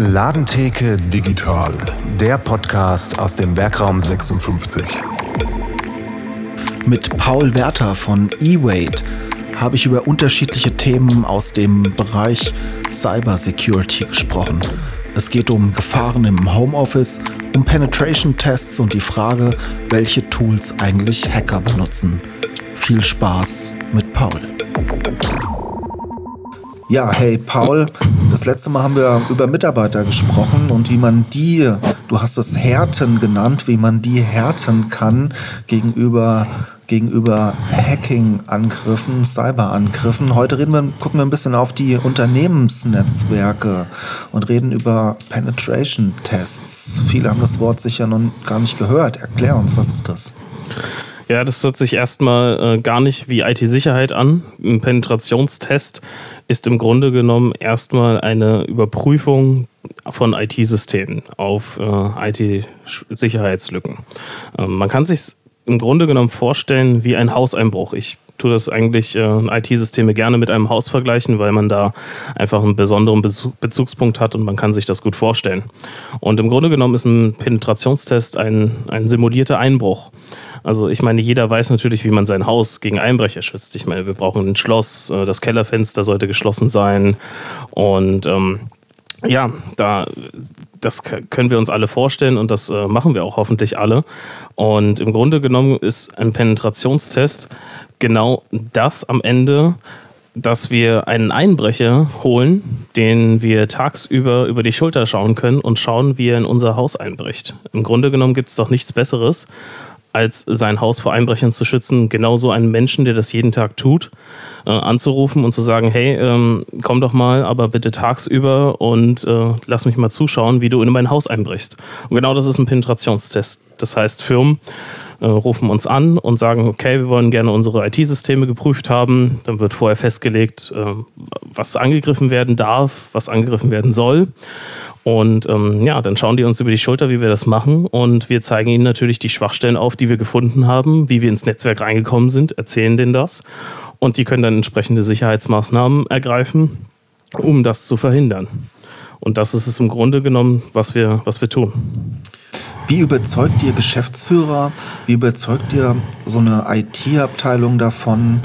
Ladentheke Digital, der Podcast aus dem Werkraum 56. Mit Paul Werther von eWait habe ich über unterschiedliche Themen aus dem Bereich Cybersecurity gesprochen. Es geht um Gefahren im Homeoffice, um Penetration-Tests und die Frage, welche Tools eigentlich Hacker benutzen. Viel Spaß mit Paul. Ja, hey Paul, das letzte Mal haben wir über Mitarbeiter gesprochen und wie man die, du hast es Härten genannt, wie man die härten kann gegenüber gegenüber Hacking-Angriffen, Cyber-Angriffen. Heute reden wir, gucken wir ein bisschen auf die Unternehmensnetzwerke und reden über Penetration-Tests. Viele haben das Wort sicher noch gar nicht gehört. Erklär uns, was ist das? Ja, das hört sich erstmal äh, gar nicht wie IT-Sicherheit an. Ein Penetrationstest ist im Grunde genommen erstmal eine Überprüfung von IT-Systemen auf äh, IT-Sicherheitslücken. Ähm, man kann sich im Grunde genommen vorstellen wie ein Hauseinbruch. Ich tue das eigentlich äh, IT-Systeme gerne mit einem Haus vergleichen, weil man da einfach einen besonderen Bezugspunkt hat und man kann sich das gut vorstellen. Und im Grunde genommen ist ein Penetrationstest ein, ein simulierter Einbruch. Also ich meine, jeder weiß natürlich, wie man sein Haus gegen Einbrecher schützt. Ich meine, wir brauchen ein Schloss, äh, das Kellerfenster sollte geschlossen sein und ähm, ja, da, das können wir uns alle vorstellen und das äh, machen wir auch hoffentlich alle. Und im Grunde genommen ist ein Penetrationstest genau das am Ende, dass wir einen Einbrecher holen, den wir tagsüber über die Schulter schauen können und schauen, wie er in unser Haus einbricht. Im Grunde genommen gibt es doch nichts Besseres, als sein Haus vor Einbrechern zu schützen, genauso einen Menschen, der das jeden Tag tut, äh, anzurufen und zu sagen, hey, ähm, komm doch mal, aber bitte tagsüber und äh, lass mich mal zuschauen, wie du in mein Haus einbrichst. Und genau das ist ein Penetrationstest. Das heißt, Firmen äh, rufen uns an und sagen, okay, wir wollen gerne unsere IT-Systeme geprüft haben. Dann wird vorher festgelegt, äh, was angegriffen werden darf, was angegriffen werden soll. Und ähm, ja, dann schauen die uns über die Schulter, wie wir das machen. Und wir zeigen ihnen natürlich die Schwachstellen auf, die wir gefunden haben, wie wir ins Netzwerk reingekommen sind, erzählen denen das. Und die können dann entsprechende Sicherheitsmaßnahmen ergreifen, um das zu verhindern. Und das ist es im Grunde genommen, was wir, was wir tun. Wie überzeugt ihr Geschäftsführer, wie überzeugt ihr so eine IT-Abteilung davon,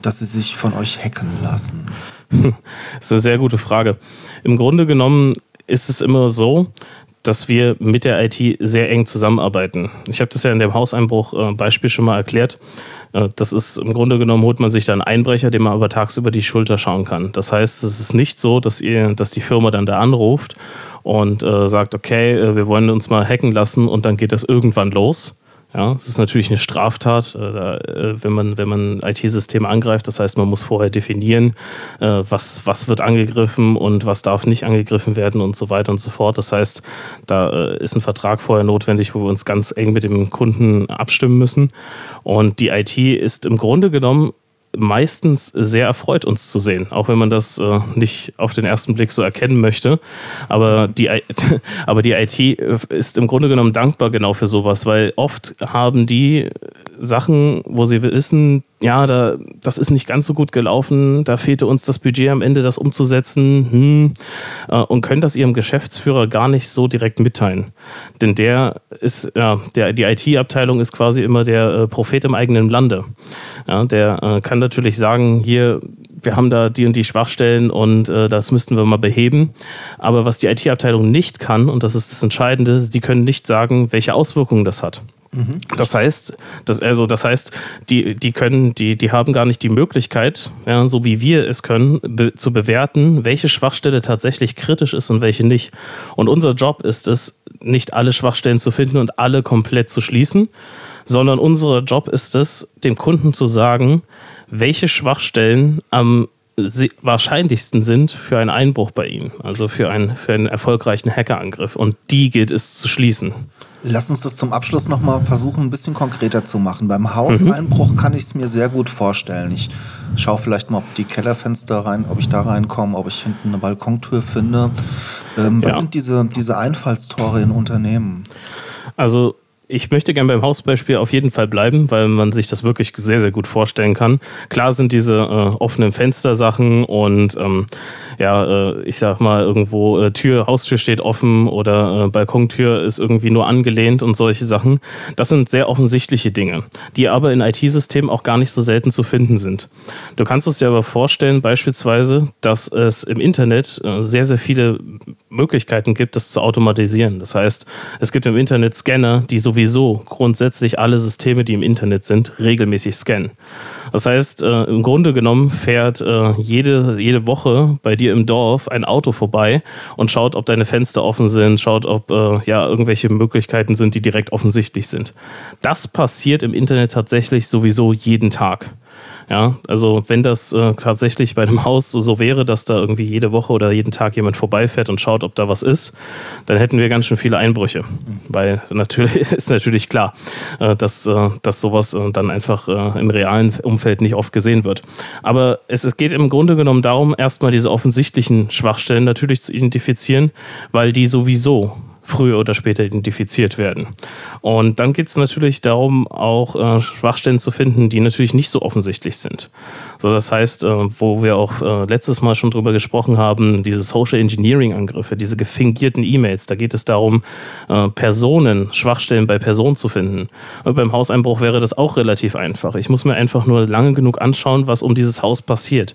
dass sie sich von euch hacken lassen? Das ist eine sehr gute Frage. Im Grunde genommen ist es immer so, dass wir mit der IT sehr eng zusammenarbeiten. Ich habe das ja in dem Hauseinbruch-Beispiel äh, schon mal erklärt. Äh, das ist im Grunde genommen, holt man sich da einen Einbrecher, dem man aber tagsüber die Schulter schauen kann. Das heißt, es ist nicht so, dass, ihr, dass die Firma dann da anruft und äh, sagt, okay, äh, wir wollen uns mal hacken lassen und dann geht das irgendwann los ja, es ist natürlich eine Straftat, äh, äh, wenn man, wenn man IT-Systeme angreift. Das heißt, man muss vorher definieren, äh, was, was wird angegriffen und was darf nicht angegriffen werden und so weiter und so fort. Das heißt, da ist ein Vertrag vorher notwendig, wo wir uns ganz eng mit dem Kunden abstimmen müssen. Und die IT ist im Grunde genommen meistens sehr erfreut, uns zu sehen, auch wenn man das äh, nicht auf den ersten Blick so erkennen möchte. Aber die, aber die IT ist im Grunde genommen dankbar genau für sowas, weil oft haben die Sachen, wo sie wissen, ja, da, das ist nicht ganz so gut gelaufen, da fehlte uns das Budget am Ende, das umzusetzen, hm, äh, und können das ihrem Geschäftsführer gar nicht so direkt mitteilen. Denn der ist, ja, der, die IT-Abteilung ist quasi immer der äh, Prophet im eigenen Lande. Ja, der äh, kann natürlich sagen, hier, wir haben da die und die Schwachstellen und äh, das müssten wir mal beheben. Aber was die IT-Abteilung nicht kann, und das ist das Entscheidende, die können nicht sagen, welche Auswirkungen das hat. Das heißt, das, also das heißt, die, die können, die, die haben gar nicht die Möglichkeit, ja, so wie wir es können, be, zu bewerten, welche Schwachstelle tatsächlich kritisch ist und welche nicht. Und unser Job ist es, nicht alle Schwachstellen zu finden und alle komplett zu schließen, sondern unser Job ist es, dem Kunden zu sagen, welche Schwachstellen am wahrscheinlichsten sind für einen Einbruch bei ihm, also für einen, für einen erfolgreichen Hackerangriff. Und die gilt es zu schließen. Lass uns das zum Abschluss nochmal versuchen, ein bisschen konkreter zu machen. Beim Hauseinbruch mhm. kann ich es mir sehr gut vorstellen. Ich schaue vielleicht mal, ob die Kellerfenster rein, ob ich da reinkomme, ob ich hinten eine Balkontür finde. Ähm, was ja. sind diese, diese Einfallstore in Unternehmen? Also ich möchte gerne beim Hausbeispiel auf jeden Fall bleiben, weil man sich das wirklich sehr, sehr gut vorstellen kann. Klar sind diese äh, offenen Fenstersachen und ähm, ja, äh, ich sag mal, irgendwo äh, Tür, Haustür steht offen oder äh, Balkontür ist irgendwie nur angelehnt und solche Sachen. Das sind sehr offensichtliche Dinge, die aber in IT-Systemen auch gar nicht so selten zu finden sind. Du kannst es dir aber vorstellen, beispielsweise, dass es im Internet äh, sehr, sehr viele Möglichkeiten gibt, das zu automatisieren. Das heißt, es gibt im Internet Scanner, die sowieso grundsätzlich alle Systeme, die im Internet sind, regelmäßig scannen. Das heißt, äh, im Grunde genommen fährt äh, jede, jede Woche bei dir im Dorf ein Auto vorbei und schaut, ob deine Fenster offen sind, schaut, ob äh, ja irgendwelche Möglichkeiten sind, die direkt offensichtlich sind. Das passiert im Internet tatsächlich sowieso jeden Tag. Ja, also wenn das äh, tatsächlich bei einem Haus so, so, wäre, dass da irgendwie jede Woche oder jeden Tag jemand vorbeifährt und schaut, ob da was ist, dann hätten wir ganz schön viele Einbrüche. Weil natürlich ist natürlich klar, äh, dass, äh, dass sowas äh, dann einfach äh, im realen Umfeld nicht oft gesehen wird. Aber es, es geht im Grunde genommen darum, erstmal diese offensichtlichen Schwachstellen natürlich zu identifizieren, weil die sowieso früher oder später identifiziert werden. Und dann geht es natürlich darum, auch äh, Schwachstellen zu finden, die natürlich nicht so offensichtlich sind. So, das heißt, äh, wo wir auch äh, letztes Mal schon drüber gesprochen haben, diese Social Engineering Angriffe, diese gefingierten E-Mails, da geht es darum, äh, Personen, Schwachstellen bei Personen zu finden. Und beim Hauseinbruch wäre das auch relativ einfach. Ich muss mir einfach nur lange genug anschauen, was um dieses Haus passiert.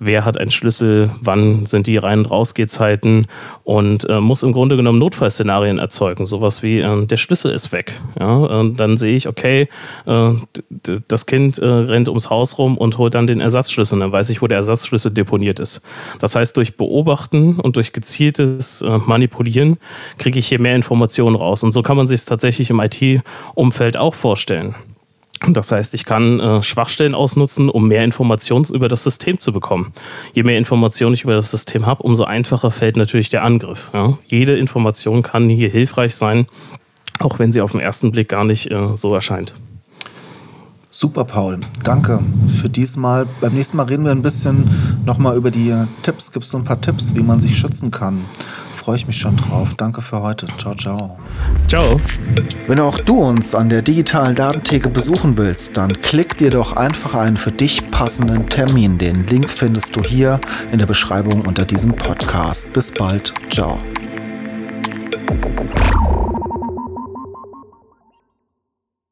Wer hat einen Schlüssel, wann sind die Rein- und Rausgehzeiten und äh, muss im Grunde genommen Notfallszenarien erzeugen. Sowas wie, äh, der Schlüssel ist weg. Ja? Und dann sehe ich, okay, äh, das Kind rennt ums Haus rum und holt dann den Ersatzschlüssel, dann weiß ich, wo der Ersatzschlüssel deponiert ist. Das heißt, durch Beobachten und durch gezieltes äh, Manipulieren kriege ich hier mehr Informationen raus. Und so kann man sich es tatsächlich im IT-Umfeld auch vorstellen. Das heißt, ich kann äh, Schwachstellen ausnutzen, um mehr Informationen über das System zu bekommen. Je mehr Informationen ich über das System habe, umso einfacher fällt natürlich der Angriff. Ja? Jede Information kann hier hilfreich sein, auch wenn sie auf den ersten Blick gar nicht äh, so erscheint. Super, Paul. Danke für diesmal. Beim nächsten Mal reden wir ein bisschen nochmal über die Tipps. Gibt es so ein paar Tipps, wie man sich schützen kann? Freue ich mich schon drauf. Danke für heute. Ciao, ciao. Ciao. Wenn auch du uns an der digitalen Datentheke besuchen willst, dann klick dir doch einfach einen für dich passenden Termin. Den Link findest du hier in der Beschreibung unter diesem Podcast. Bis bald. Ciao.